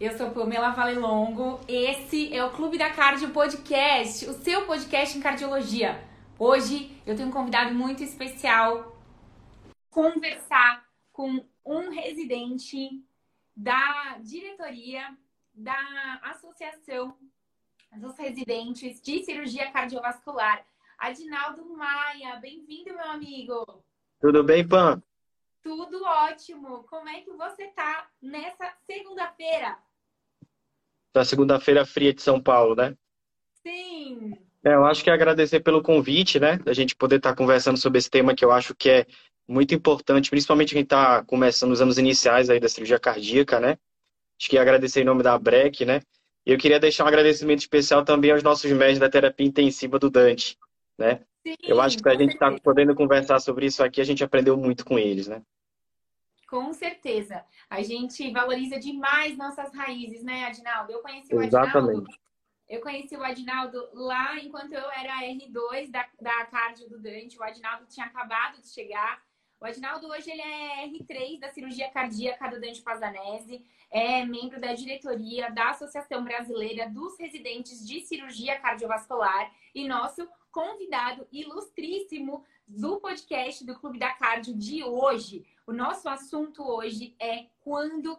Eu sou Pamela Valelongo, esse é o Clube da Cardio Podcast, o seu podcast em cardiologia. Hoje eu tenho um convidado muito especial conversar com um residente da diretoria da Associação dos Residentes de Cirurgia Cardiovascular. Adinaldo Maia, bem-vindo, meu amigo. Tudo bem, Pam? Tudo ótimo. Como é que você tá nessa segunda-feira? Da segunda-feira fria de São Paulo, né? Sim. É, eu acho que é agradecer pelo convite, né? Da gente poder estar conversando sobre esse tema que eu acho que é muito importante, principalmente quem está começando nos anos iniciais aí da cirurgia cardíaca, né? Acho que agradecer em nome da BREC, né? E eu queria deixar um agradecimento especial também aos nossos médicos da terapia intensiva do Dante, né? Sim, eu acho que para a gente estar tá podendo conversar sobre isso aqui, a gente aprendeu muito com eles, né? Com certeza. A gente valoriza demais nossas raízes, né, Adinaldo? Eu conheci o Exatamente. Adinaldo. Eu conheci o Adinaldo lá enquanto eu era R2 da, da cardio do Dante. O Adinaldo tinha acabado de chegar. O Adinaldo hoje ele é R3 da cirurgia cardíaca do Dante Pazanese, é membro da diretoria da Associação Brasileira dos Residentes de Cirurgia Cardiovascular e nosso convidado ilustríssimo do podcast do Clube da Cardio de hoje. O nosso assunto hoje é quando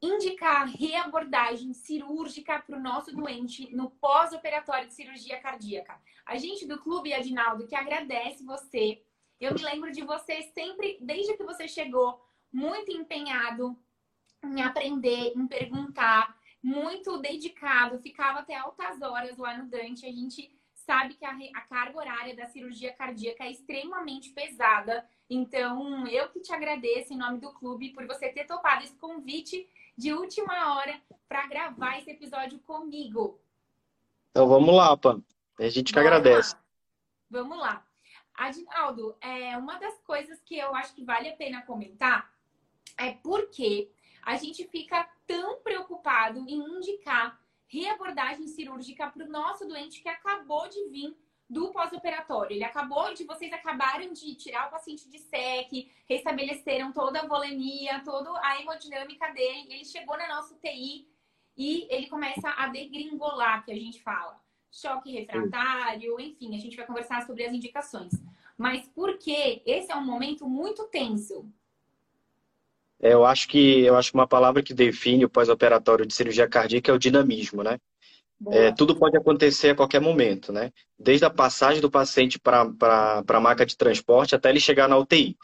indicar reabordagem cirúrgica para o nosso doente no pós-operatório de cirurgia cardíaca. A gente do Clube Adinaldo que agradece você. Eu me lembro de você sempre, desde que você chegou, muito empenhado em aprender, em perguntar, muito dedicado, ficava até altas horas lá no Dante. A gente sabe que a, a, carga horária da cirurgia cardíaca é extremamente pesada. Então, eu que te agradeço em nome do clube por você ter topado esse convite de última hora para gravar esse episódio comigo. Então, vamos lá, Pam. A gente que agradece. lá. Vamos lá. Adinaldo, é, uma das coisas que eu acho que vale a pena comentar é porque a gente fica tão preocupado em indicar reabordagem cirúrgica para o nosso doente que acabou de vir do pós-operatório. Ele acabou de, vocês acabaram de tirar o paciente de SEC, restabeleceram toda a volemia, toda a hemodinâmica dele, ele chegou na nossa UTI e ele começa a degringolar, que a gente fala. Choque refratário, enfim, a gente vai conversar sobre as indicações. Mas por que esse é um momento muito tenso? É, eu acho que eu acho que uma palavra que define o pós-operatório de cirurgia cardíaca é o dinamismo, né? É, tudo pode acontecer a qualquer momento, né? Desde a passagem do paciente para a maca de transporte até ele chegar na UTI.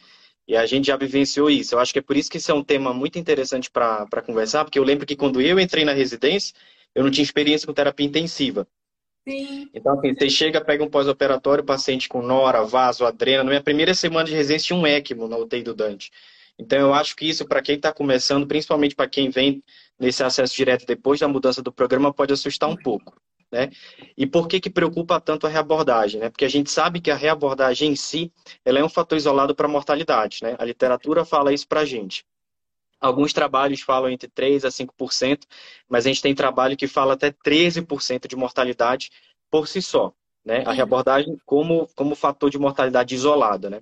E a gente já vivenciou isso. Eu acho que é por isso que isso é um tema muito interessante para conversar, porque eu lembro que quando eu entrei na residência, eu não tinha experiência com terapia intensiva. Sim. Então, assim, você chega, pega um pós-operatório, paciente com nora, vaso, adrena. Na minha primeira semana de residência tinha um ECMO na UTI do Dante. Então, eu acho que isso, para quem está começando, principalmente para quem vem nesse acesso direto depois da mudança do programa, pode assustar um pouco. Né? E por que, que preocupa tanto a reabordagem? Né? Porque a gente sabe que a reabordagem em si ela é um fator isolado para a mortalidade. Né? A literatura fala isso para a gente. Alguns trabalhos falam entre 3% a 5%, mas a gente tem trabalho que fala até 13% de mortalidade por si só. Né? A reabordagem como, como fator de mortalidade isolada. Né?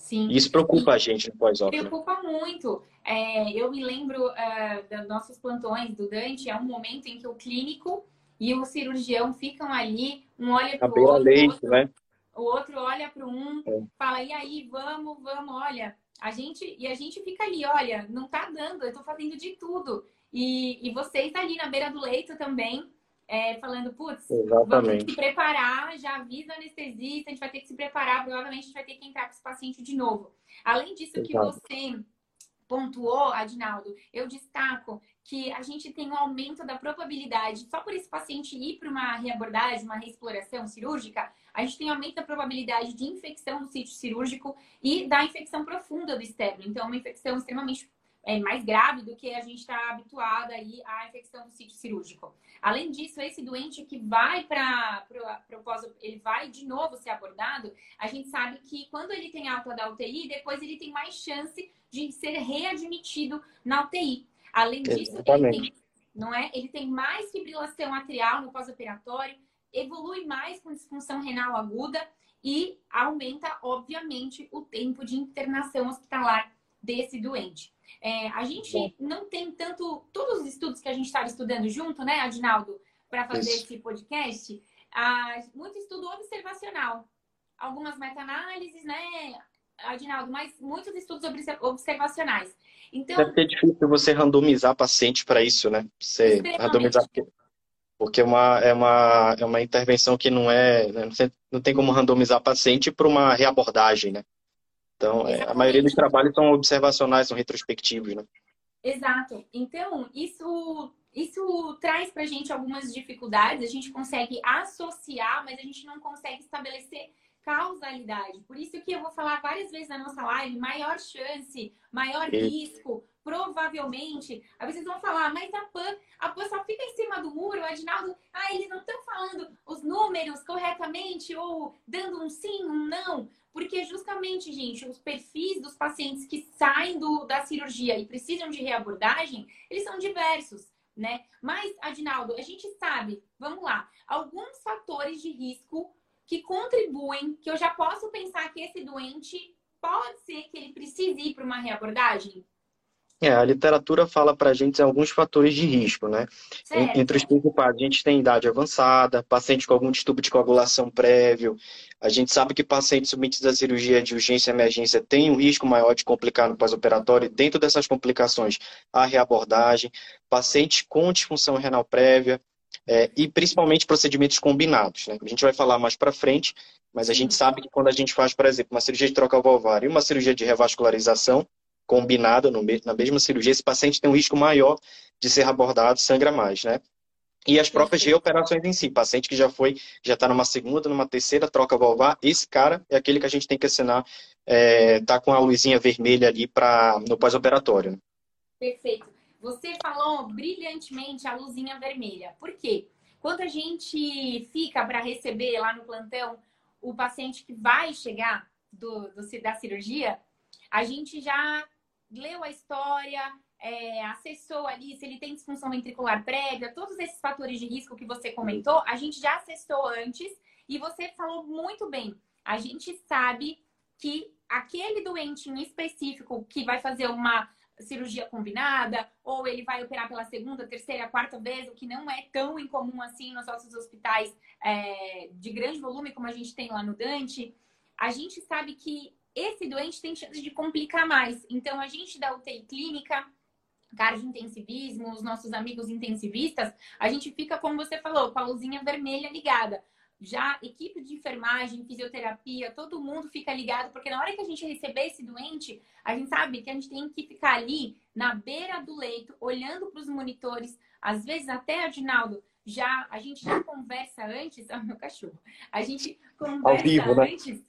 Sim. E isso preocupa a gente no pós-op. né? Preocupa muito. É, eu me lembro uh, dos nossos plantões do Dante, é um momento em que o clínico e o cirurgião ficam ali, um olha para o outro, leite, né? o outro olha para um, É. fala, e aí, vamos, vamos, olha. A gente, e a gente fica ali, olha, não tá dando, eu tô fazendo de tudo. E, e vocês ali na beira do leito também, é, falando, putz, vamos ter que se preparar, já avisa o anestesista, a gente vai ter que se preparar, provavelmente a gente vai ter que entrar com esse paciente de novo. Além disso que Exato. você pontuou, Adinaldo, eu destaco que a gente tem um aumento da probabilidade, só por esse paciente ir para uma reabordagem, uma reexploração cirúrgica, a gente tem um aumento da probabilidade de infecção do sítio cirúrgico e da infecção profunda do externo. Então, uma infecção extremamente é, mais grave do que a gente está habituado aí à infecção do sítio cirúrgico. Além disso, esse doente que vai para o pós, ele vai de novo ser abordado, a gente sabe que quando ele tem alta da UTI, depois ele tem mais chance de ser readmitido na UTI. Além disso, ele tem, não é? Ele tem mais fibrilação atrial no pós-operatório, evolui mais com disfunção renal aguda e aumenta, obviamente, o tempo de internação hospitalar desse doente. É, a gente Bom. não tem tanto. Todos os estudos que a gente estava estudando junto, né, Adinaldo, para fazer Isso. esse podcast, muito estudo observacional. Algumas meta-análises, né, Adinaldo, mas muitos estudos observacionais. Então, Deve ser difícil você randomizar paciente para isso, né? Você randomizar porque é uma, é uma, é uma intervenção que não é. Né? Não tem como randomizar paciente para uma reabordagem, né? Então, é, a maioria dos trabalhos são observacionais, são retrospectivos, né? Exato. Então, isso, isso traz para a gente algumas dificuldades. A gente consegue associar, mas a gente não consegue estabelecer causalidade. Por isso que eu vou falar várias vezes na nossa live, maior chance, maior risco, provavelmente. Aí vocês vão falar, mas a PAN, a PAN só fica em cima do muro, o Adinaldo, ah, eles não estão falando os números corretamente ou dando um sim, um não. Porque justamente, gente, os perfis dos pacientes que saem do, da cirurgia e precisam de reabordagem, eles são diversos, né? Mas, Adinaldo, a gente sabe, vamos lá, alguns fatores de risco que contribuem, que eu já posso pensar que esse doente pode ser que ele precise ir para uma reabordagem? É, a literatura fala para a gente alguns fatores de risco, né? Certo. Entre os principais, a gente tem idade avançada, paciente com algum distúrbio de coagulação prévio. A gente sabe que pacientes submetidos à cirurgia de urgência e emergência têm um risco maior de complicar no pós-operatório. Dentro dessas complicações, a reabordagem. Paciente com disfunção renal prévia, é, e principalmente procedimentos combinados. Né? A gente vai falar mais para frente, mas a gente sabe que quando a gente faz, por exemplo, uma cirurgia de troca valvar e uma cirurgia de revascularização combinada no, na mesma cirurgia, esse paciente tem um risco maior de ser abordado, sangra mais, né? E as próprias reoperações em si, paciente que já foi, já está numa segunda, numa terceira troca valvar, esse cara é aquele que a gente tem que assinar, é, tá com a luzinha vermelha ali para no pós-operatório. Né? Perfeito. Você falou brilhantemente a luzinha vermelha. Por quê? Quando a gente fica para receber lá no plantão o paciente que vai chegar do, do, da cirurgia, a gente já leu a história, é, acessou ali se ele tem disfunção ventricular prévia, todos esses fatores de risco que você comentou, a gente já acessou antes e você falou muito bem. A gente sabe que aquele doente em específico que vai fazer uma cirurgia combinada, ou ele vai operar pela segunda, terceira, quarta vez, o que não é tão incomum assim nos nossos hospitais é, de grande volume como a gente tem lá no Dante, a gente sabe que esse doente tem chance de complicar mais. Então, a gente da UTI clínica, intensivismo, os nossos amigos intensivistas, a gente fica, como você falou, com a luzinha vermelha ligada já equipe de enfermagem, fisioterapia, todo mundo fica ligado, porque na hora que a gente receber esse doente, a gente sabe que a gente tem que ficar ali na beira do leito, olhando para os monitores, às vezes até, Adinaldo, já a gente já conversa antes, ah, meu cachorro, a gente conversa vivo, né? antes, né?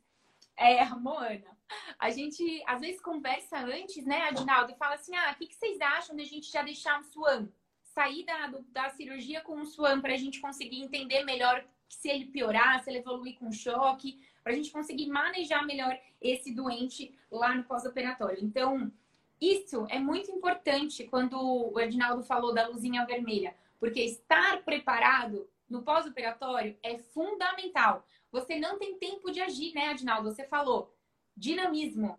é, Moana, a gente às vezes conversa antes, né, Adinaldo, e fala assim, ah, o que, que vocês acham de a gente já deixar um SWAM? Sair da, da cirurgia com um SWAM para a gente conseguir entender melhor se ele piorar, se ele evoluir com choque, para a gente conseguir manejar melhor esse doente lá no pós-operatório. Então, isso é muito importante quando o Edinaldo falou da luzinha vermelha, porque estar preparado no pós-operatório é fundamental. Você não tem tempo de agir, né, Edinaldo? Você falou dinamismo.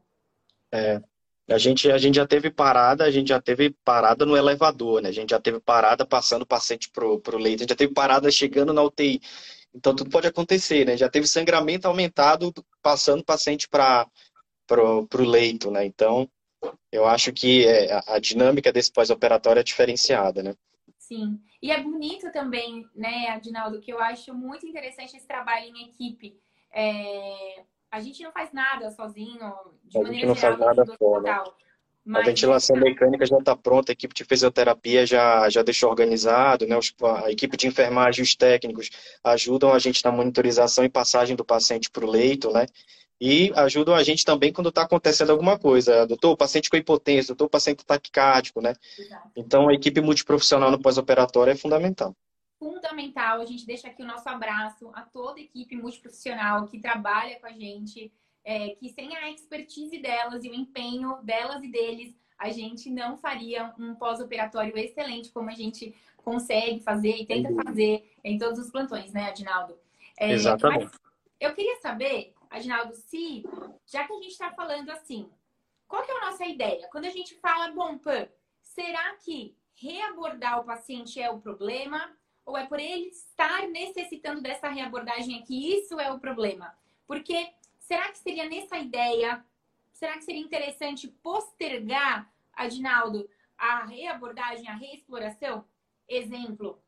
É. A gente, a gente já teve parada, a gente já teve parada no elevador, né? A gente já teve parada passando o paciente pro, pro leito, a gente já teve parada chegando na UTI. Então, tudo pode acontecer, né? Já teve sangramento aumentado passando o paciente para o leito, né? Então, eu acho que é, a dinâmica desse pós-operatório é diferenciada, né? Sim. E é bonito também, né, Adinaldo, que eu acho muito interessante esse trabalho em equipe. É... A gente não faz nada sozinho, de a maneira geral, no hospital. Mas... A ventilação mecânica já está pronta, a equipe de fisioterapia já, já deixou organizado, né? a equipe de enfermagem, os técnicos ajudam a gente na monitorização e passagem do paciente para o leito, né? E ajudam a gente também quando está acontecendo alguma coisa. Doutor, o paciente com hipotensão, doutor, o paciente taquicárdico, né? Exato. Então, a equipe multiprofissional no pós-operatório é fundamental. Fundamental. A gente deixa aqui o nosso abraço a toda a equipe multiprofissional que trabalha com a gente é, que sem a expertise delas e o empenho delas e deles, a gente não faria um pós-operatório excelente como a gente consegue fazer e tenta fazer em todos os plantões, né, Adinaldo? É, Exatamente. eu queria saber, Adinaldo, se, já que a gente está falando assim, qual que é a nossa ideia? Quando a gente fala, bom, Pan, será que reabordar o paciente é o problema? Ou é por ele estar necessitando dessa reabordagem aqui? Isso é o problema. Porque será que seria nessa ideia? Será que seria interessante postergar, Adinaldo, a reabordagem, a reexploração? Exemplo,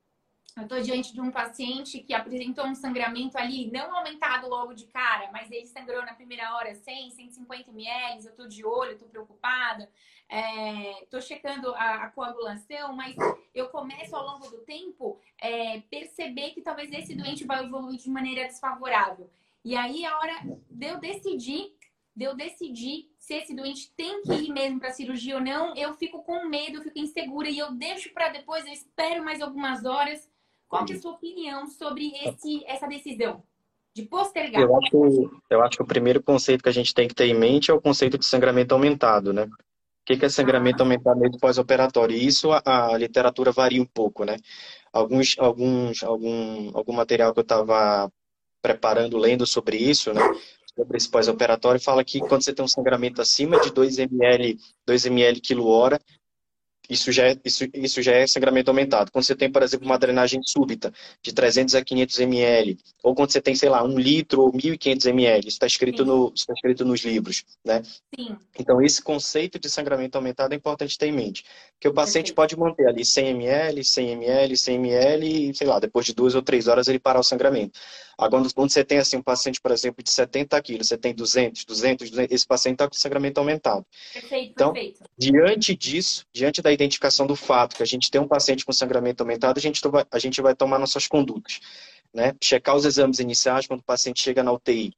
eu estou diante de um paciente que apresentou um sangramento ali, não aumentado logo de cara, mas ele sangrou na primeira hora 100, 150 ml. Eu estou de olho, estou preocupada, estou é, checando a, a, coagulação, mas eu começo ao longo do tempo é, perceber que talvez esse doente vai evoluir de maneira desfavorável. E aí, a hora de eu decidir, de eu decidir se esse doente tem que ir mesmo para cirurgia ou não, eu fico com medo, eu fico insegura e eu deixo para depois, eu espero mais algumas horas qual é a sua opinião sobre esse, essa decisão de postergar? Eu acho, eu acho que o primeiro conceito que a gente tem que ter em mente é o conceito de sangramento aumentado, né? O que é sangramento ah. aumentado no pós-operatório? E isso a, a, literatura varia um pouco, né? Alguns, alguns, algum, algum material que eu estava preparando, lendo sobre isso, né? Sobre esse pós-operatório, fala que quando você tem um sangramento acima de 2 ml, 2 ml quilo hora, isso já, é, isso, isso já é sangramento aumentado. Quando você tem, por exemplo, uma drenagem súbita de 300 a 500 ml, ou quando você tem, sei lá, um litro ou 1.500 ml, isso está escrito, no, está escrito nos livros, né? Sim. Então, esse conceito de sangramento aumentado é importante ter em mente. Que o paciente Perfeito. pode manter ali 100 ml, 100 ml, 100 ml, e, sei lá, depois de duas ou três horas ele parar o sangramento. Agora, quando você tem, assim, um paciente, por exemplo, de 70 quilos, você tem 200, 200, 200 esse paciente está com sangramento aumentado. Perfeito, então, perfeito. diante disso, diante da identificação do fato que a gente tem um paciente com sangramento aumentado, a gente, vai, a gente vai tomar nossas condutas. Né? Checar os exames iniciais quando o paciente chega na UTI.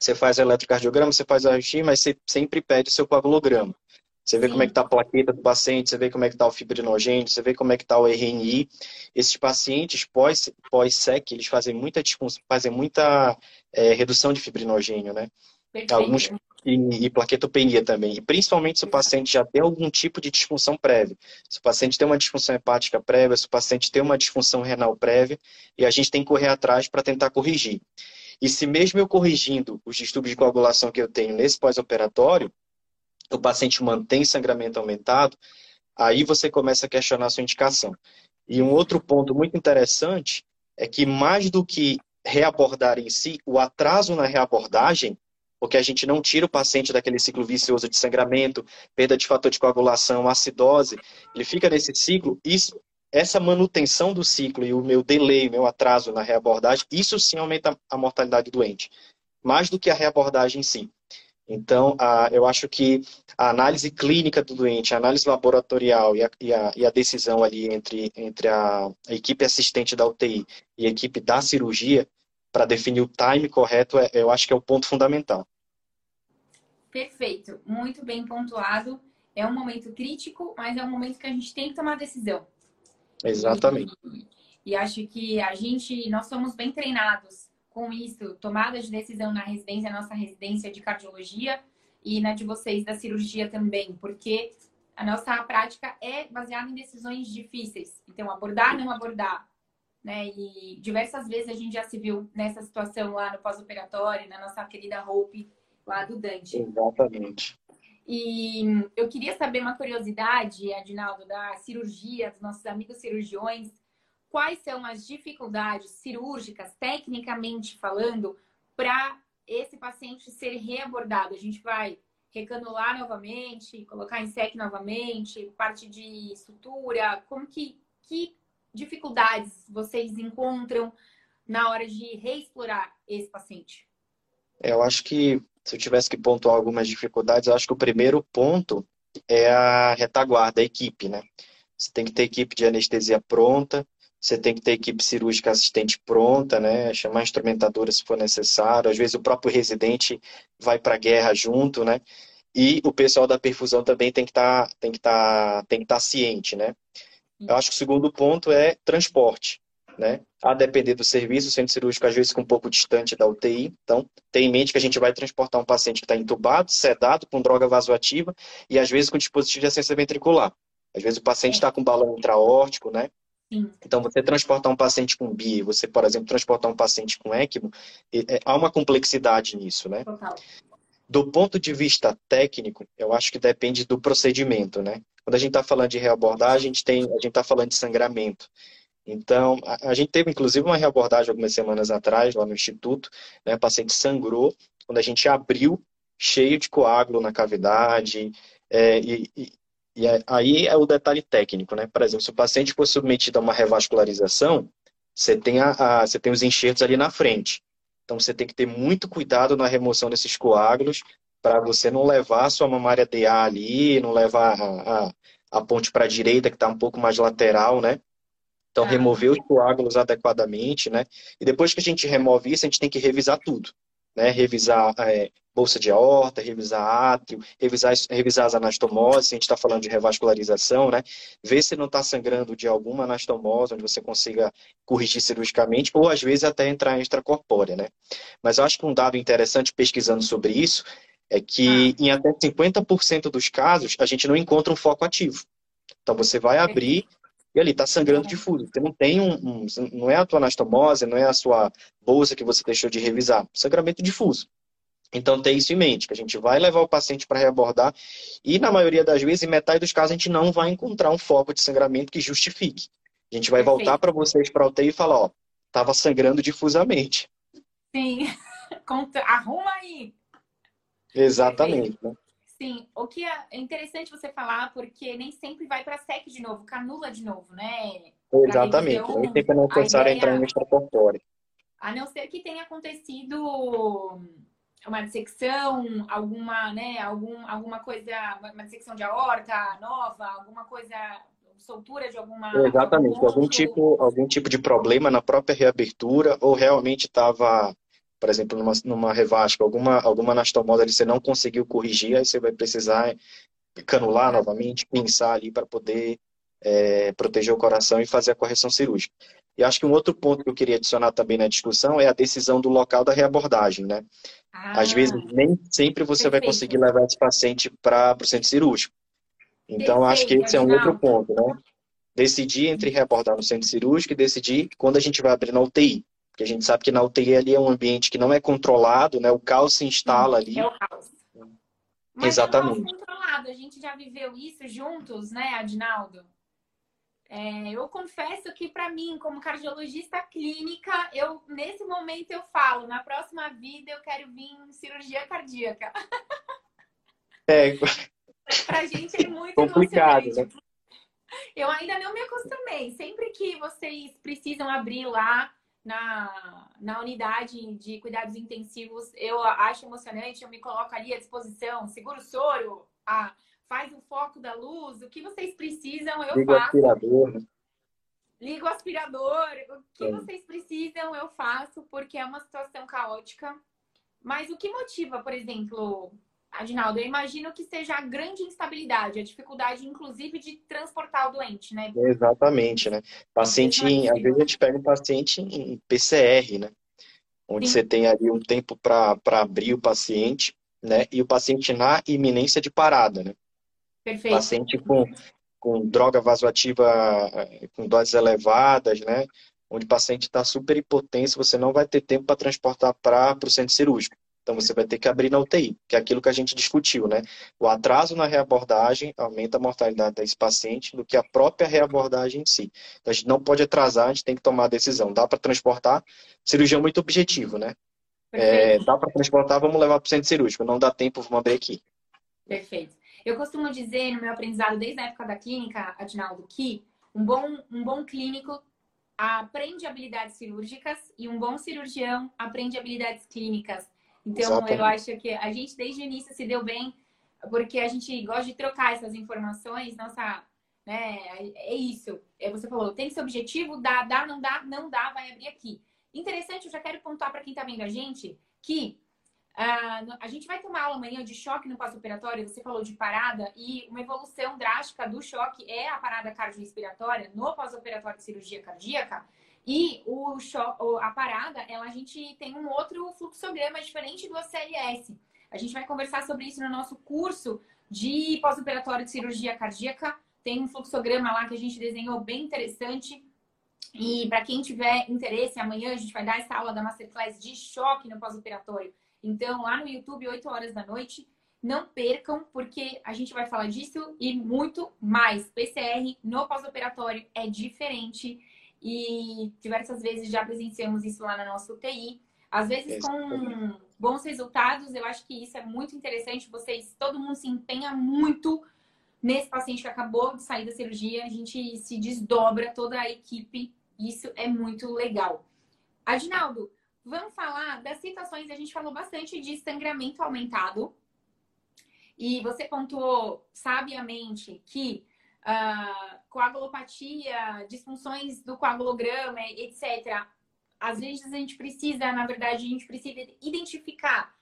Você faz o eletrocardiograma, você faz a raio mas você sempre pede o seu coagulograma. Você vê Sim. como é que está a plaqueta do paciente, você vê como é que está o fibrinogênio, você vê como é que está o RNI. Esses pacientes pós-SEC, pós eles fazem muita, fazem muita é, redução de fibrinogênio, né? Perfeito. Alguns e, e plaquetopenia também. E principalmente se o paciente já tem algum tipo de disfunção prévia. Se o paciente tem uma disfunção hepática prévia, se o paciente tem uma disfunção renal prévia, e a gente tem que correr atrás para tentar corrigir. E se mesmo eu corrigindo os distúrbios de coagulação que eu tenho nesse pós-operatório, o paciente mantém sangramento aumentado, aí você começa a questionar a sua indicação. E um outro ponto muito interessante é que mais do que reabordar em si, o atraso na reabordagem porque a gente não tira o paciente daquele ciclo vicioso de sangramento, perda de fator de coagulação, acidose, ele fica nesse ciclo, isso, essa manutenção do ciclo e o meu delay, meu atraso na reabordagem, isso sim aumenta a mortalidade doente, mais do que a reabordagem em si. Então, a, eu acho que a análise clínica do doente, a análise laboratorial e a, e a, e a decisão ali entre, entre a, equipe assistente da UTI e a equipe da cirurgia, para definir o time correto, é, eu acho que é o ponto fundamental. Perfeito, muito bem pontuado. É um momento crítico, mas é um momento que a gente tem que tomar decisão. Exatamente. E, e acho que a gente, nós somos bem treinados com isso, tomada de decisão na residência, nossa residência de cardiologia e na de vocês da cirurgia também, porque a nossa prática é baseada em decisões difíceis. Então, abordar, não abordar, né? E diversas vezes a gente já se viu nessa situação lá no pós-operatório, na nossa querida Hope, lá do Dante. Exatamente. E eu queria saber uma curiosidade, Adinaldo, da cirurgia, dos nossos amigos cirurgiões. Quais são as dificuldades cirúrgicas, tecnicamente falando, para esse paciente ser reabordado? A gente vai recanular novamente, colocar em SEC novamente, parte de sutura, como que, que dificuldades vocês encontram na hora de reexplorar esse paciente? É, eu acho que se eu tivesse que pontuar algumas dificuldades, eu acho que o primeiro ponto é a retaguarda, a equipe, né? Você tem que ter equipe de anestesia pronta, você tem que ter equipe cirúrgica assistente pronta, né? Chamar instrumentadora se for necessário. Às vezes o próprio residente vai para a guerra junto, né? E o pessoal da perfusão também tem que estar tá, tem que tá, tem que estar tá ciente, né? Eu acho que o segundo ponto é transporte. Né? A depender do serviço, o centro cirúrgico às vezes fica um pouco distante da UTI. Então, tem em mente que a gente vai transportar um paciente que está entubado, sedado, com droga vasoativa e às vezes com dispositivo de assistência ventricular. Às vezes o paciente está com balão intraórtico, né? Sim. Então, você transportar um paciente com BI, você, por exemplo, transportar um paciente com ECMO, é, há uma complexidade nisso, né? Total. Do ponto de vista técnico, eu acho que depende do procedimento, né? Quando a gente está falando de reabordagem, a gente tem, a gente está falando de sangramento. Então, a, a, gente teve inclusive uma reabordagem algumas semanas atrás lá no instituto, né? O paciente sangrou quando a gente abriu cheio de coágulo na cavidade, é, e, e, e, aí é o detalhe técnico, né? Por exemplo, se o paciente for submetido a uma revascularização, você tem, a, a, você tem os enxertos ali na frente. Então você tem que ter muito cuidado na remoção desses coágulos para você não levar a sua mamária DA ali, não levar a, a, a ponte para a direita, que está um pouco mais lateral, né? Então, ah. remover os coágulos adequadamente, né? E depois que a gente remove isso, a gente tem que revisar tudo né? Revisar é, bolsa de aorta, revisar átrio, revisar, revisar as anastomoses, a gente está falando de revascularização, né? Ver se não está sangrando de alguma anastomose, onde você consiga corrigir cirurgicamente, ou às vezes até entrar em extracorpórea, né? Mas eu acho que um dado interessante pesquisando sobre isso é que ah. em até 50% dos casos a gente não encontra um foco ativo. Então você vai abrir e ali está sangrando difuso. Você não tem um, um, Não é a tua anastomose, não é a sua bolsa que você deixou de revisar. Sangramento difuso. Então tem isso em mente, que a gente vai levar o paciente para reabordar e na maioria das vezes, em metade dos casos, a gente não vai encontrar um foco de sangramento que justifique. A gente vai Perfeito. voltar para vocês para UTI e falar, ó, estava sangrando difusamente. Sim, arruma aí. Exatamente. Né? Sim, o que é interessante você falar, porque nem sempre vai para SEC de novo, canula de novo, né? Exatamente, nem sempre é necessário entrar em extracorpóreo. A não ser que tenha acontecido uma dissecção, alguma, né, algum, alguma coisa, uma dissecção de aorta nova, alguma coisa, soltura de alguma... Exatamente, algum, algum tipo, algum tipo de problema na própria reabertura, ou realmente estava por exemplo, numa, numa revasca, alguma, alguma anastomose ali você não conseguiu corrigir, aí você vai precisar canular novamente, pinçar ali para poder é, proteger o coração e fazer a correção cirúrgica. E acho que um outro ponto que eu queria adicionar também na discussão é a decisão do local da reabordagem, né? Ah, Às vezes, nem sempre você perfeito. vai conseguir levar esse paciente para o centro cirúrgico. Então, perfeito, acho que esse é um outro ponto, né? Decidir entre reabordar no centro cirúrgico e decidir quando a gente vai abrir na UTI. Porque a gente sabe que na UTI ali é um ambiente que não é controlado, né? O caos se instala ali. É o caos. Mas Exatamente. é controlado. A gente já viveu isso juntos, né, Adinaldo? É, eu confesso que para mim, como cardiologista clínica, eu nesse momento eu falo, na próxima vida eu quero vir em cirurgia cardíaca. É. pra gente é muito complicado, né? Eu ainda não me acostumei. Sempre que vocês precisam abrir lá na, na unidade de cuidados intensivos, eu acho emocionante, eu me coloco ali à disposição, seguro o soro, a, faz o foco da luz, o que vocês precisam, eu Liga faço. Liga o aspirador. Liga o aspirador, o que é. vocês precisam, eu faço, porque é uma situação caótica. Mas o que motiva, por exemplo, Adinaldo, eu imagino que seja a grande instabilidade, a dificuldade, inclusive, de transportar o doente, né? Exatamente, né? Paciente, em, às vezes a gente pega um paciente em PCR, né? Onde Sim. você tem ali um tempo para abrir o paciente, né? E o paciente na iminência de parada, né? Perfeito. Paciente com, com droga vasoativa eh, com doses elevadas, né? Onde o paciente está super hipotenso, você não vai ter tempo para transportar para o centro cirúrgico. Então você vai ter que abrir na UTI, que é aquilo que a gente discutiu, né? O atraso na reabordagem aumenta a mortalidade desse paciente do que a própria reabordagem em si. Então a gente não pode atrasar, a gente tem que tomar a decisão. Dá para transportar? Cirurgia é muito objetivo, né? É, dá para transportar, vamos levar para o centro cirúrgico. Não dá tempo, vamos abrir aqui. Perfeito. Eu costumo dizer no meu aprendizado desde a época da clínica, Adinaldo, que um bom, um bom clínico aprende habilidades cirúrgicas e um bom cirurgião aprende habilidades clínicas. Então, Exatamente. eu acho que a gente desde o início se deu bem, porque a gente gosta de trocar essas informações. Nossa, né, é isso. É, você falou, tem esse objetivo, dá, dá, não dá, não dá, vai abrir aqui. Interessante, eu já quero pontuar para quem está vendo a gente que uh, a gente vai ter uma aula amanhã de choque no pós-operatório. Você falou de parada e uma evolução drástica do choque é a parada cardiorrespiratória no pós-operatório de cirurgia cardíaca. E o, a parada, ela, a gente tem um outro fluxograma diferente do ACLS. A gente vai conversar sobre isso no nosso curso de pós-operatório de cirurgia cardíaca. Tem um fluxograma lá que a gente desenhou bem interessante. E para quem tiver interesse, amanhã a gente vai dar essa aula da Masterclass de choque no pós-operatório. Então, lá no YouTube, 8 horas da noite, não percam, porque a gente vai falar disso e muito mais. PCR no pós-operatório é diferente e diversas vezes já presenciamos isso lá na nossa UTI. Às vezes com bons resultados, eu acho que isso é muito interessante. Vocês, todo mundo se empenha muito nesse paciente que acabou de sair da cirurgia, a gente se desdobra toda a equipe. Isso é muito legal. Adinaldo, vamos falar das situações. A gente falou bastante de sangramento aumentado. E você pontuou sabiamente que uh, coagulopatia, disfunções do coagulograma, etc. Às vezes a gente precisa, na verdade, a gente precisa identificar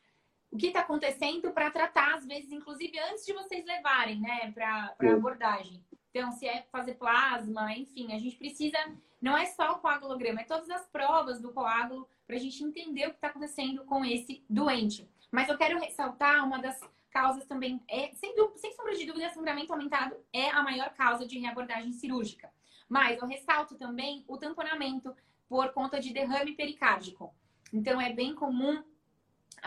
o que está acontecendo para tratar, às vezes, inclusive antes de vocês levarem, né, para abordagem. Então, se é fazer plasma, enfim, a gente precisa. Não é só o coagulograma, é todas as provas do coágulo para a gente entender o que está acontecendo com esse doente. Mas eu quero ressaltar uma das causas também é, sem, sem sombra de dúvida, sangramento aumentado é a maior causa de reabordagem cirúrgica. Mas eu ressalto também o tamponamento por conta de derrame pericárdico. Então é bem comum,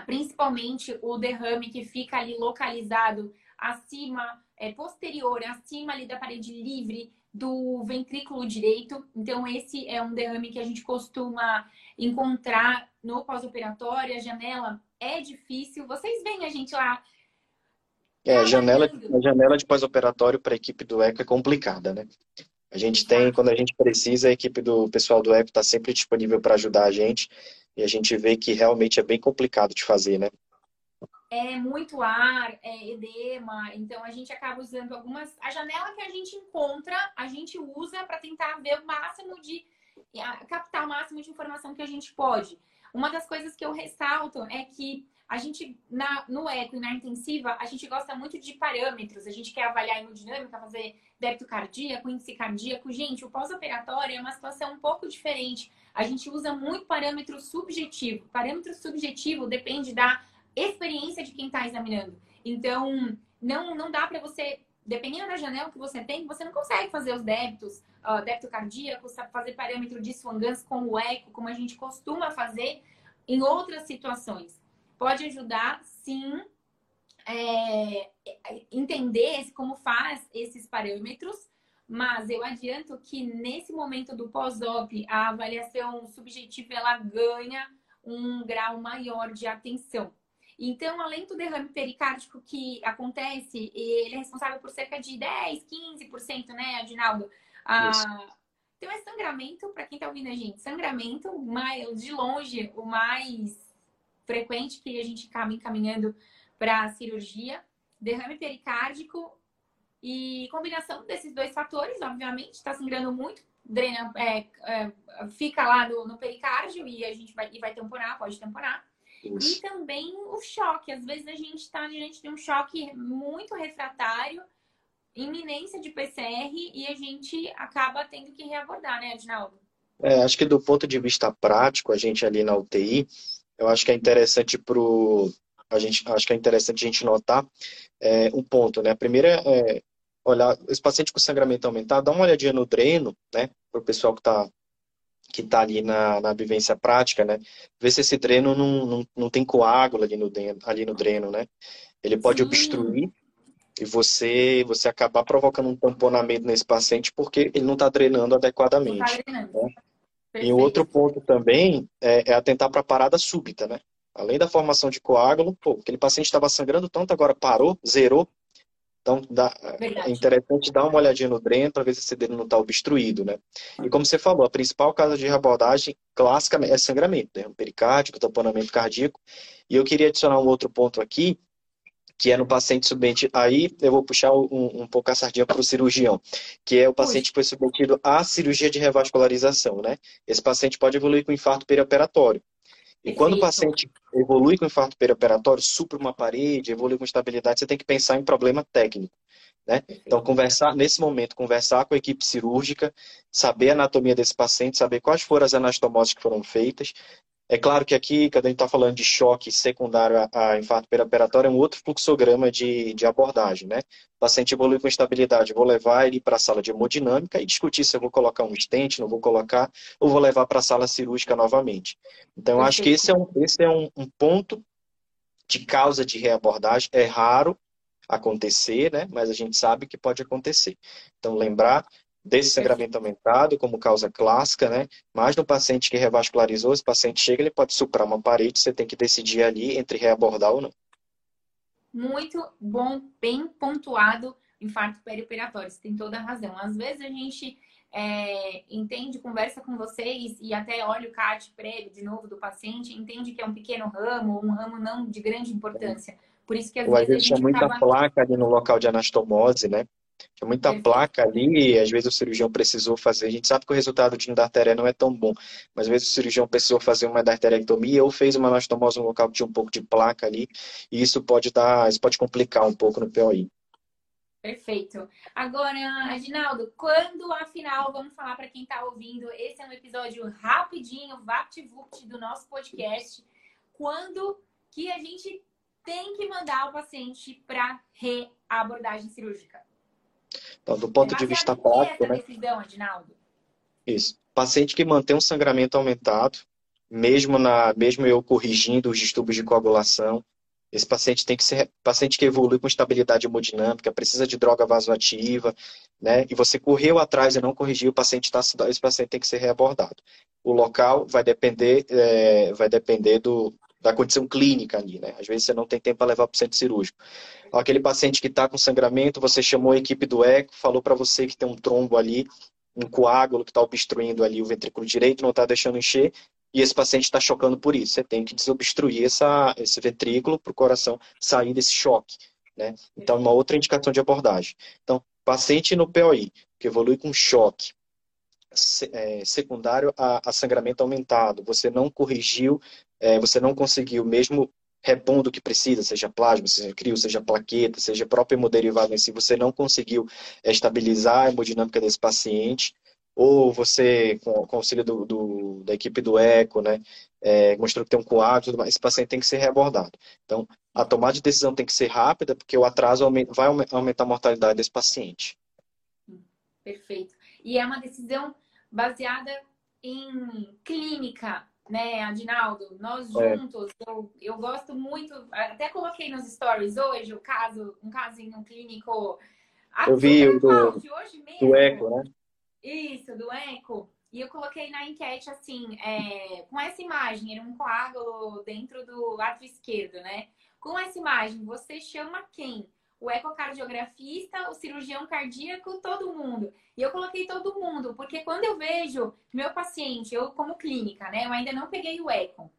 principalmente o derrame que fica ali localizado acima, é, posterior, acima ali da parede livre do ventrículo direito. Então esse é um derrame que a gente costuma encontrar no pós-operatório. A janela é difícil. Vocês veem a gente lá é, a janela, a janela de pós-operatório para a equipe do ECO é complicada, né? A gente tem, quando a gente precisa, a equipe do pessoal do ECO está sempre disponível para ajudar a gente e a gente vê que realmente é bem complicado de fazer, né? É muito ar, é edema, então a gente acaba usando algumas. A janela que a gente encontra, a gente usa para tentar ver o máximo de. captar o máximo de informação que a gente pode. Uma das coisas que eu ressalto é que a gente, na, no eco e na intensiva, a gente gosta muito de parâmetros. A gente quer avaliar a hemodinâmica, fazer débito cardíaco, índice cardíaco. Gente, o pós-operatório é uma situação um pouco diferente. A gente usa muito parâmetro subjetivo. Parâmetro subjetivo depende da experiência de quem está examinando. Então, não, não dá para você, dependendo da janela que você tem, você não consegue fazer os débitos, uh, débito cardíaco, fazer parâmetro de Swan-Ganz com o eco, como a gente costuma fazer em outras situações pode ajudar, sim, é, entender como faz esses parâmetros, mas eu adianto que nesse momento do pós-op, a avaliação subjetiva ela ganha um grau maior de atenção. Então, além do derrame pericárdico que acontece, ele é responsável por cerca de 10, 15%, né, Adinaldo? Ah, então, é sangramento, para quem está ouvindo a gente, sangramento, mais, de longe, o mais frequente que a gente acaba encaminhando para a cirurgia, derrame pericárdico e combinação desses dois fatores, obviamente, está sangrando muito, drena, é, é, fica lá no, no, pericárdio e a gente vai, e vai tamponar, pode tamponar. Isso. E também o choque. Às vezes a gente está diante de um choque muito refratário, iminência de PCR, e a gente acaba tendo que reabordar, né, Adinaldo? É, acho que do ponto de vista prático, a gente ali na UTI, eu acho que é interessante pro a gente acho que é interessante a gente notar é, um ponto, né? A primeira é olhar esse paciente com sangramento aumentado, dá uma olhadinha no dreno, né? Para o pessoal que está que tá ali na, na vivência prática, né? Ver se esse dreno não, não, não tem coágulo ali no, dreno, ali no dreno, né? Ele pode Sim. obstruir e você você acabar provocando um tamponamento nesse paciente porque ele não está drenando adequadamente. Não tá drenando. Né? Perfeito. E o outro ponto também é, é atentar para a parada súbita, né? Além da formação de coágulo, pô, aquele paciente estava sangrando tanto, agora parou, zerou. Então, dá, é interessante dar uma olhadinha no dreno para ver se esse dreno não está obstruído, né? E como você falou, a principal causa de reabordagem clássica é sangramento, né? pericárdico, tamponamento cardíaco. E eu queria adicionar um outro ponto aqui, que é no paciente submetido. Aí eu vou puxar um, um pouco a sardinha para o cirurgião, que é o paciente que foi submetido à cirurgia de revascularização, né? Esse paciente pode evoluir com infarto perioperatório. E quando o paciente evolui com infarto perioperatório, supra uma parede, evolui com estabilidade, você tem que pensar em problema técnico. Né? Então, conversar nesse momento, conversar com a equipe cirúrgica, saber a anatomia desse paciente, saber quais foram as anastomoses que foram feitas, é claro que aqui, quando a gente está falando de choque secundário a, a infarto perioperatório, é um outro fluxograma de, de abordagem, né? O paciente evolui com estabilidade, vou levar ele para a sala de hemodinâmica e discutir se eu vou colocar um stent, não vou colocar, ou vou levar para a sala cirúrgica novamente. Então, acho que esse é um, esse é um, um ponto de causa de reabordagem. É raro acontecer, né? Mas a gente sabe que pode acontecer. Então, lembrar desse sangramento aumentado como causa clássica, né? Mas no paciente que revascularizou, esse paciente chega, ele pode suprar uma parede, você tem que decidir ali entre reabordar ou não. Muito bom, bem pontuado, infarto perioperatório, você tem toda a razão. Às vezes a gente é, entende, conversa com vocês e até olha o CAT prévio de novo do paciente, entende que é um pequeno ramo, um ramo não de grande importância. Por isso que às, vezes, a gente tinha muita acaba... placa ali no local de anastomose, né? Tinha muita Perfeito. placa ali, e às vezes o cirurgião precisou fazer. A gente sabe que o resultado de endarteria não é tão bom, mas às vezes o cirurgião precisou fazer uma endarterectomia ou fez uma anastomose no local que tinha um pouco de placa ali, e isso pode dar, isso pode complicar um pouco no POI. Perfeito. Agora, Aginaldo, quando afinal, vamos falar para quem está ouvindo, esse é um episódio rapidinho, vapt-vupt do nosso podcast. Quando que a gente tem que mandar o paciente para reabordagem cirúrgica? Então, do ponto de vista prático, né? Decisão, Adinaldo? Isso. Paciente que mantém um sangramento aumentado, mesmo na, mesmo eu corrigindo os distúrbios de coagulação, esse paciente tem que ser paciente que evolui com estabilidade hemodinâmica, precisa de droga vasoativa, né? E você correu atrás e não corrigiu, o paciente tá, esse paciente tem que ser reabordado. O local vai depender, é, vai depender do, da condição clínica ali, né? Às vezes você não tem tempo para levar para o centro cirúrgico. Aquele paciente que está com sangramento, você chamou a equipe do eco, falou para você que tem um trombo ali, um coágulo que está obstruindo ali o ventrículo direito, não está deixando encher, e esse paciente está chocando por isso. Você tem que desobstruir essa, esse ventrículo para o coração sair desse choque. Né? Então, uma outra indicação de abordagem. Então, paciente no POI, que evolui com choque, é, secundário a, a, sangramento aumentado, você não corrigiu, é, você não conseguiu, mesmo repondo o que precisa, seja plasma, seja crio, seja plaqueta, seja próprio hemoderivado em si, você não conseguiu estabilizar a hemodinâmica desse paciente, ou você, com, com auxílio do, do, da equipe do ECO, né, é, mostrou que tem um coágulo, esse paciente tem que ser reabordado. Então, a tomada de decisão tem que ser rápida, porque o atraso vai aumentar a mortalidade desse paciente. Perfeito. E é uma decisão baseada em clínica, né, Adinaldo? Nós é. juntos, é. eu, eu gosto muito, até coloquei nos stories hoje o caso, um casinho clínico. Eu vi o do, do Eco, né? Isso, do Eco. E eu coloquei na enquete assim, é, com essa imagem, era um coágulo dentro do lado esquerdo, né? Com essa imagem, você chama quem? O ecocardiografista, o cirurgião cardíaco, todo mundo. E eu coloquei todo mundo, porque quando eu vejo meu paciente, eu como clínica, né? Eu ainda não peguei o eco,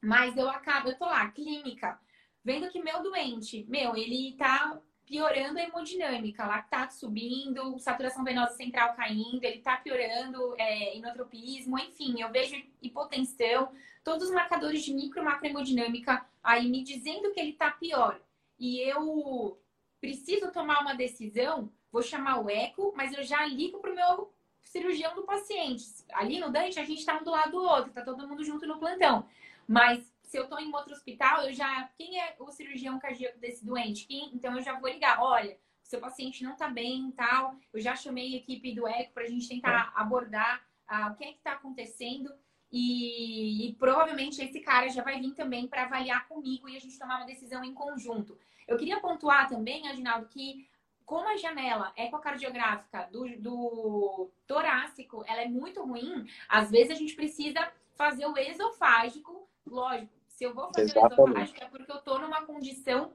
mas eu acabo, eu tô lá, clínica, vendo que meu doente, meu, ele tá piorando a hemodinâmica, lactato subindo, saturação venosa central caindo, ele está piorando é, inotropismo, enfim, eu vejo hipotensão, todos os marcadores de micro e macrohemodinâmica aí me dizendo que ele está pior. E eu preciso tomar uma decisão, vou chamar o eco, mas eu já ligo para o meu cirurgião do paciente. Ali no Dante, a gente está um do lado do outro, está todo mundo junto no plantão. Mas se eu estou em outro hospital, eu já. Quem é o cirurgião cardíaco desse doente? Quem... Então eu já vou ligar. Olha, o seu paciente não está bem e tal. Eu já chamei a equipe do ECO para a gente tentar é. abordar ah, o que é que está acontecendo. E, e, provavelmente esse cara já vai vir também para avaliar comigo e a gente tomar uma decisão em conjunto. Eu queria pontuar também, Aginaldo, que como a janela ecocardiográfica do, do torácico ela é muito ruim, às vezes a gente precisa fazer o esofágico, lógico, se eu vou fazer Exatamente. o esofágico é porque eu estou numa condição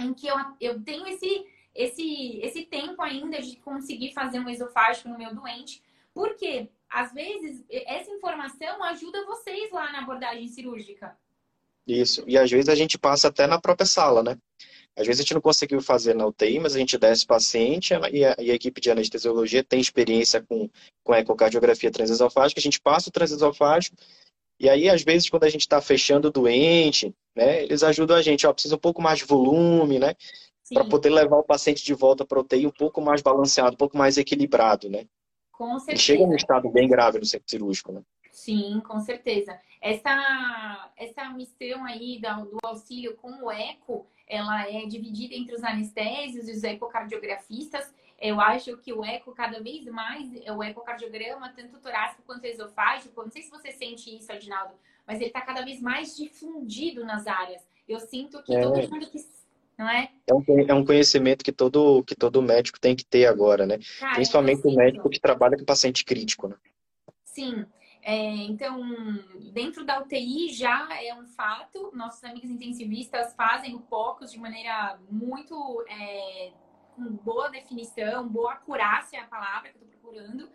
em que eu, eu tenho esse, esse, esse tempo ainda de conseguir fazer um esofágico no meu doente. Porque, às vezes, essa informação ajuda vocês lá na abordagem cirúrgica. Isso. E às vezes a gente passa até na própria sala, né? Às vezes a gente não conseguiu fazer na UTI, mas a gente desce o paciente e a, e a equipe de anestesiologia tem experiência com, com ecocardiografia transesofágica, a gente passa o transesofágico e aí, às vezes, quando a gente está fechando o doente, né, eles ajudam a gente, ó, precisa um pouco mais de volume, né? Para poder levar o paciente de volta para UTI um pouco mais balanceado, um pouco mais equilibrado, né? Com certeza. E chega num estado bem grave no centro cirúrgico, né? Sim, com certeza. Essa, essa missão aí do, do auxílio com o eco, ela é dividida entre os anestésios e os ecocardiografistas. Eu acho que o eco, cada vez mais, o ecocardiograma, tanto torácico quanto esofágico, não sei se você sente isso, Adinaldo, mas ele está cada vez mais difundido nas áreas. Eu sinto que é. todo mundo que não é? É um, é um conhecimento que todo, que todo médico tem que ter agora, né? Cara, Principalmente o médico que trabalha com paciente crítico, né? Sim. É, então, dentro da UTI já é um fato. Nossos amigos intensivistas fazem o POCUS de maneira muito é, com boa definição, boa acurácia é a palavra que eu estou procurando.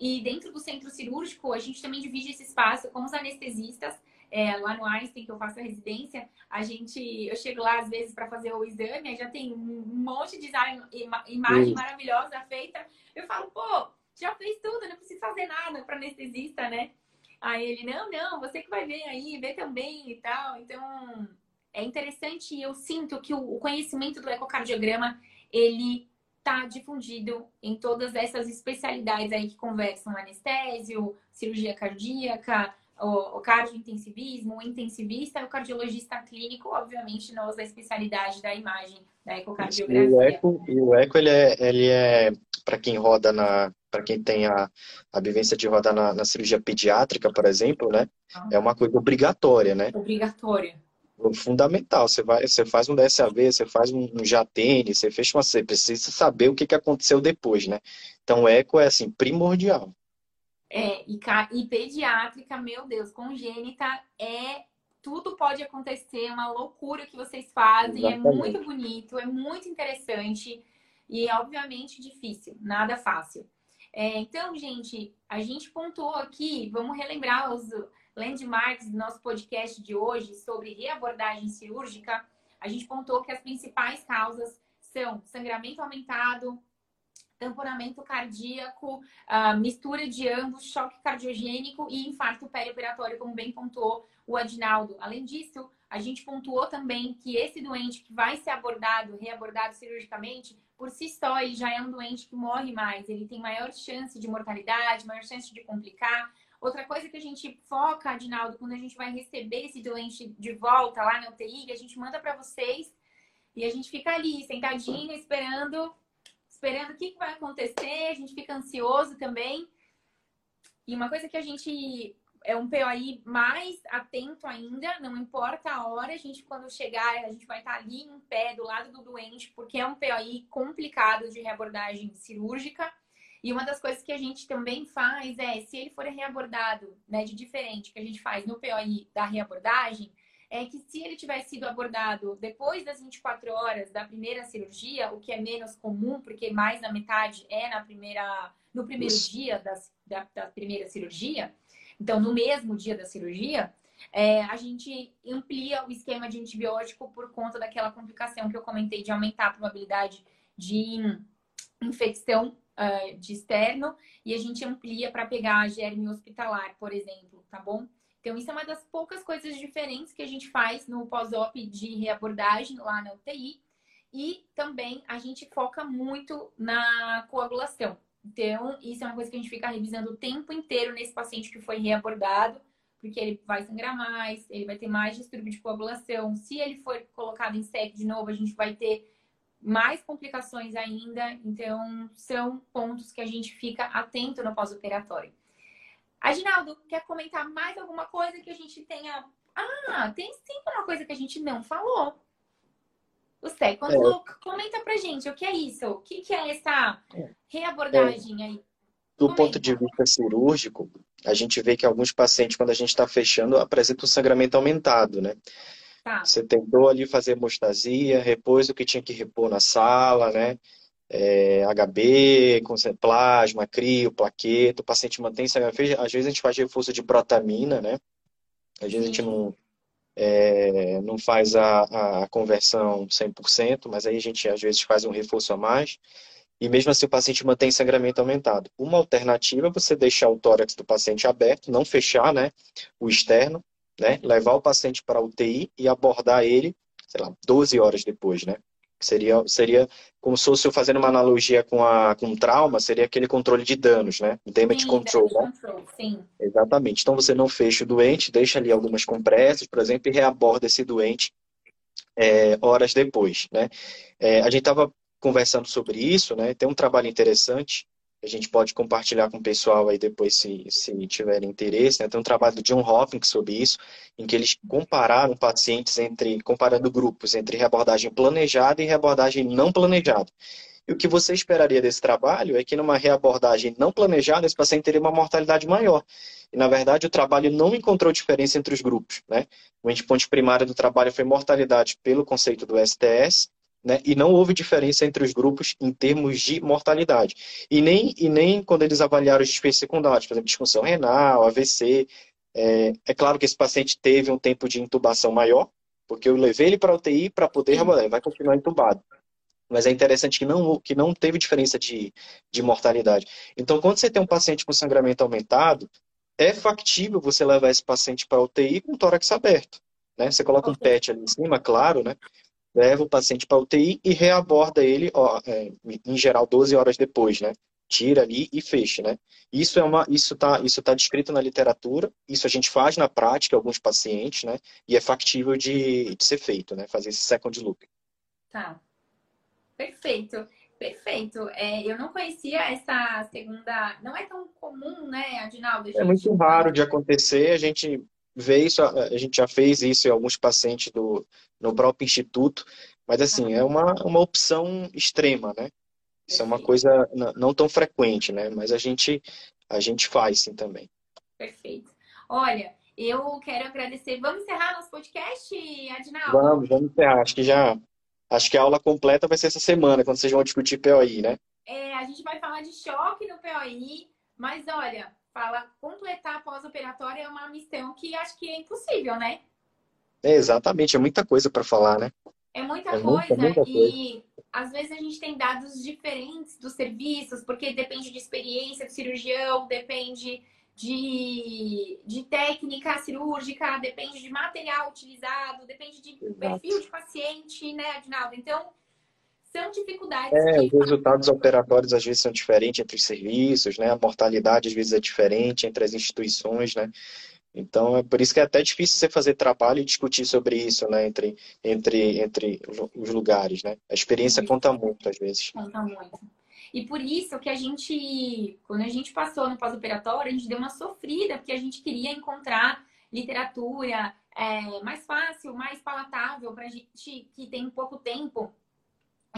E dentro do centro cirúrgico, a gente também divide esse espaço com os anestesistas é, lá no Einstein, que eu faço a residência, a gente, eu chego lá às vezes para fazer o exame, já tem um monte de imagem maravilhosa feita. Eu falo, pô, já fez tudo, não preciso fazer nada para anestesista, né? Aí ele, não, não, você que vai ver aí, vê também e tal. Então, é interessante eu sinto que o conhecimento do ecocardiograma, ele tá difundido em todas essas especialidades aí que conversam anestésio, cirurgia cardíaca, o, o cardiointensivismo, o intensivista e o cardiologista clínico, obviamente, não usa a especialidade da imagem, da ecocardiografia. E o eco, e o eco ele é, ele é para quem roda na, para quem tem a, a vivência de rodar na, na cirurgia pediátrica, por exemplo, né? Ah. É uma coisa obrigatória, né? Obrigatória. Fundamental. Você vai, você faz um DSAV, você faz um, um JATN, você fecha uma, você precisa saber o que, que aconteceu depois, né? Então, o eco é assim primordial. É, e, e pediátrica, meu Deus, congênita é tudo pode acontecer, é uma loucura que vocês fazem, é Exatamente. é muito bonito, é muito interessante e obviamente difícil, nada fácil. É, então, gente, a gente pontuou aqui, vamos relembrar os landmarks do nosso podcast de hoje sobre reabordagem cirúrgica. A gente pontuou que as principais causas são sangramento aumentado, tamponamento cardíaco, mistura de ambos, choque cardiogênico e infarto perioperatório, como bem pontuou o Adinaldo. Além disso, a gente pontuou também que esse doente que vai ser abordado, reabordado cirurgicamente, por si só, ele já é um doente que morre mais, ele tem maior chance de mortalidade, maior chance de complicar. Outra coisa que a gente foca, Adinaldo, quando a gente vai receber esse doente de volta lá na UTI, a gente manda para vocês e a gente fica ali, sentadinho, esperando esperando o que, vai acontecer, a gente fica ansioso também. E uma coisa que a gente é um POI mais atento ainda, não importa a hora, a gente quando chegar, a gente vai estar ali em pé do lado do doente, porque é um POI complicado de reabordagem cirúrgica. E uma das coisas que a gente também faz é, se ele for reabordado, né, de diferente que a gente faz no POI da reabordagem, é que se ele tivesse sido abordado depois das 24 horas da primeira cirurgia, o que é menos comum, porque mais da metade é na primeira, no primeiro Isso. dia das, da, da, primeira cirurgia, então no mesmo dia da cirurgia, é, a gente amplia o esquema de antibiótico por conta daquela complicação que eu comentei de aumentar a probabilidade de infecção uh, de externo e a gente amplia para pegar germe hospitalar, por exemplo, tá bom? Então, isso é uma das poucas coisas diferentes que a gente faz no pós-op de reabordagem lá na UTI. E também a gente foca muito na coagulação. Então, isso é uma coisa que a gente fica revisando o tempo inteiro nesse paciente que foi reabordado, porque ele vai sangrar mais, ele vai ter mais distúrbio de coagulação. Se ele for colocado em SEC de novo, a gente vai ter mais complicações ainda. Então, são pontos que a gente fica atento no pós-operatório. Aginaldo, quer comentar mais alguma coisa que a gente tenha. Ah, tem sim uma coisa que a gente não falou. O second é. look, comenta pra gente o que é isso, o que, que é essa é. reabordagem é. aí. Do comenta. ponto de vista cirúrgico, a gente vê que alguns pacientes, quando a gente está fechando, apresentam um sangramento aumentado, né? Tá. Você tentou ali fazer hemostasia, repôs o que tinha que repor na sala, né? É, HB, plasma, crio, plaqueta, o paciente mantém CHF, às vezes a gente faz reforço de protamina, né? Às vezes a gente não, é, não faz a, a conversão 100%, mas aí a gente às vezes faz um reforço a mais. E mesmo assim o paciente mantém sangramento aumentado. Uma alternativa é você deixar o tórax do paciente aberto, não fechar né, o externo, né, levar o paciente para a UTI e abordar ele, sei lá, 12 horas depois, né? Seria, seria como se fosse fazendo uma analogia com, a, com trauma, seria aquele controle de danos, né? Damage sim, control, né? Control, sim. Exatamente. Então você não fecha o doente, deixa ali algumas compressas, por exemplo, e reaborda esse doente é, horas depois, né? É, a gente estava conversando sobre isso, né? Tem um trabalho interessante a gente pode compartilhar com o pessoal aí depois se, se tiver interesse. Né? Tem um trabalho do John Hopkins sobre isso, em que eles compararam pacientes entre, comparando grupos entre reabordagem planejada e reabordagem não planejada. E o que você esperaria desse trabalho é que numa reabordagem não planejada, esse paciente teria uma mortalidade maior. E, na verdade, o trabalho não encontrou diferença entre os grupos. Né? O endpoint primário do trabalho foi mortalidade pelo conceito do STS, né? E não houve diferença entre os grupos em termos de mortalidade. E nem, e nem quando eles avaliaram os desfechos secundários, por exemplo, disfunção renal, AVC. É, é claro que esse paciente teve um tempo de intubação maior, porque eu levei ele para a UTI para poder remodelar, ele vai continuar intubado. Mas é interessante que não, que não teve diferença de, de mortalidade. Então, quando você tem um paciente com sangramento aumentado, é factível você levar esse paciente para a UTI com o tórax aberto. Né? Você coloca um PET ali em cima, claro, né? Leva o paciente para UTI e reaborda ele, ó, é, em geral, 12 horas depois, né? Tira ali e fecha, né? Isso é uma, isso tá, isso tá descrito na literatura, isso a gente faz na prática alguns pacientes, né? E é factível de, de ser feito, né? Fazer esse second loop. Tá. Perfeito. Perfeito. É, eu não conhecia essa segunda. Não é tão comum, né, Adinaldo? É muito raro de acontecer. A gente vê isso, a gente já fez isso em alguns pacientes do, no próprio instituto, mas assim, é uma, uma opção extrema, né? Isso é uma coisa não tão frequente, né? Mas a gente, a gente faz sim também. Perfeito. Olha, eu quero agradecer. Vamos encerrar nosso podcast, Adinaldo? Vamos, vamos encerrar. Acho que já. Acho que a aula completa vai ser essa semana, quando vocês vão discutir POI, né? É, a gente vai falar de choque no POI, mas olha, fala completar pós-operatório é uma missão que acho que é impossível, né? É, exatamente, é muita coisa para falar, né? É muita é coisa muita, muita e coisa. às vezes a gente tem dados diferentes dos serviços, porque depende de experiência do cirurgião, depende de, de técnica cirúrgica, depende de material utilizado, depende de Exato. perfil de paciente, né, Adinaldo? Então, são dificuldades. É, os resultados operatórios às vezes são diferentes entre os serviços, né? A mortalidade às vezes é diferente entre as instituições, né? Então é por isso que é até difícil você fazer trabalho e discutir sobre isso, né? Entre, entre, entre os lugares, né? A experiência conta muito às vezes. Conta muito. E por isso que a gente, quando a gente passou no pós-operatório, a gente deu uma sofrida, porque a gente queria encontrar literatura é, mais fácil, mais palatável para a gente que tem pouco tempo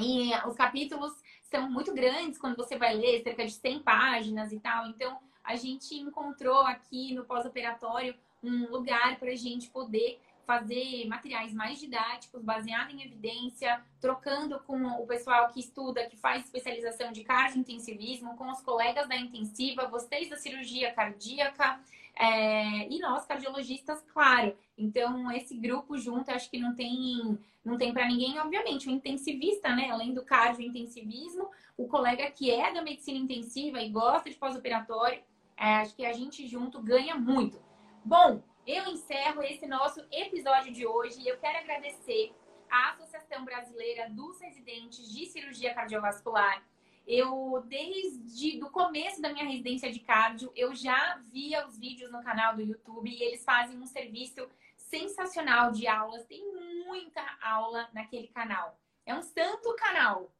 e os capítulos são muito grandes quando você vai ler, cerca de 100 páginas e tal. Então, a gente encontrou aqui no pós-operatório um lugar para a gente poder fazer materiais mais didáticos, baseados em evidência, trocando com o pessoal que estuda, que faz especialização de cardiointensivismo, com os colegas da intensiva, vocês da cirurgia cardíaca é, e nós cardiologistas, claro. Então, esse grupo junto, acho que não tem não tem para ninguém, obviamente, o intensivista, né? Além do cardiointensivismo, o colega que é da medicina intensiva e gosta de pós-operatório, é, acho que a gente junto ganha muito. Bom, eu encerro esse nosso episódio de hoje e eu quero agradecer à Associação Brasileira dos Residentes de Cirurgia Cardiovascular. Eu, desde o começo da minha residência de cardio, eu já via os vídeos no canal do YouTube e eles fazem um serviço sensacional de aulas. Tem muita aula naquele canal. É um santo canal.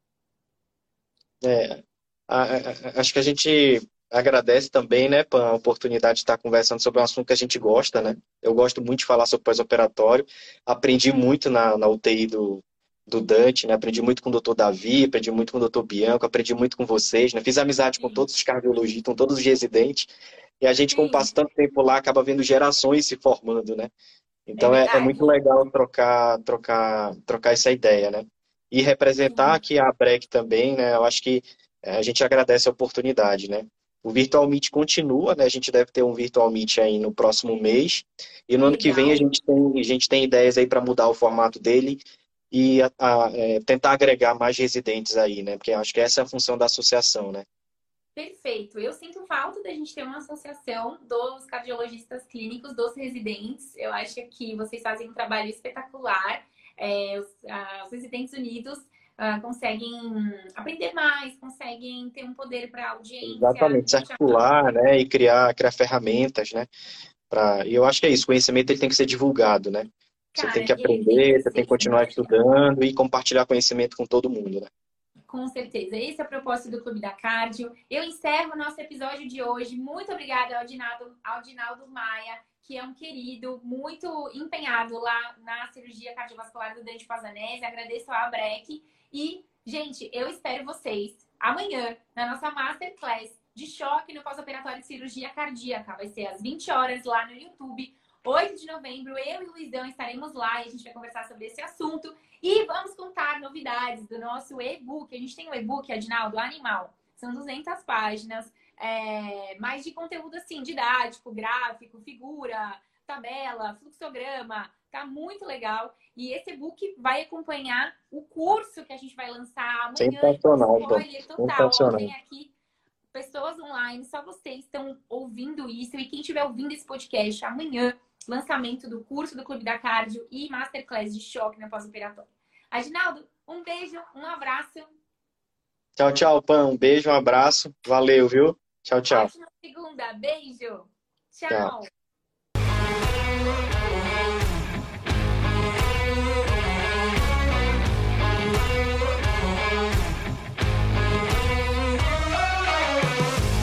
É, acho que a gente agradece também, né, Pan, a oportunidade de estar conversando sobre um assunto que a gente gosta, né? Eu gosto muito de falar sobre pós-operatório. Aprendi muito na, na UTI do, do Dante, né? Aprendi muito com o doutor Davi, aprendi muito com o doutor Bianco, aprendi muito com vocês, né? Fiz amizade com todos os cardiologistas, com todos os residentes. E a gente, Sim. como passa tanto tempo lá, acaba vendo gerações se formando, né? Então é, é, é, muito legal trocar, trocar, trocar essa ideia, né? E representar aqui a BREC também, né? Eu acho que é, a gente agradece a oportunidade, né? O Virtual Meet continua, né? A gente deve ter um Virtual Meet aí no próximo mês. E no legal. ano que vem a gente tem, a gente tem ideias aí para mudar o formato dele e a, a, é, tentar agregar mais residentes aí, né? Porque acho que essa é a função da associação, né? Perfeito. Eu sinto falta da gente ter uma associação dos cardiologistas clínicos, dos residentes. Eu acho que vocês fazem um trabalho espetacular. É, os, ah, os, residentes unidos ah, conseguem aprender mais, conseguem ter um poder para audiência. Exatamente, circular, né? E criar, criar ferramentas, né? Pra... E eu acho que é isso, o conhecimento ele tem que ser divulgado, né? Cara, você tem que aprender, você tem que continuar estudando e compartilhar conhecimento com todo mundo, né? Com certeza. Esse é o propósito do Clube da Cardio. Eu encerro o nosso episódio de hoje. Muito obrigada ao Dinaldo, ao Dinaldo Maia, que é um querido, muito empenhado lá na cirurgia cardiovascular do dente Pazanese. Agradeço ao Abrec. E, gente, eu espero vocês amanhã na nossa Masterclass de choque no pós-operatório de cirurgia cardíaca. Vai ser às 20 horas lá no YouTube. 8 de novembro, eu e o Luizão estaremos lá e a gente vai conversar sobre esse assunto. E vamos contar novidades do nosso e-book. A gente tem o um e-book, Adinaldo, Animal. São 200 páginas, é, mais de conteúdo assim, didático, gráfico, figura, tabela, fluxograma. Tá muito legal. E esse e-book vai acompanhar o curso que a gente vai lançar amanhã. Sensacional, spoiler total. Sensacional. Tem aqui pessoas online, só vocês estão ouvindo isso. E quem estiver ouvindo esse podcast amanhã, lançamento do curso do Clube da Cardio e Masterclass de choque na pós-operatório. Aginaldo, um beijo, um abraço. Tchau, tchau, Pan. Um beijo, um abraço. Valeu, viu? Tchau, tchau. Ótima segunda. Beijo. tchau. tchau.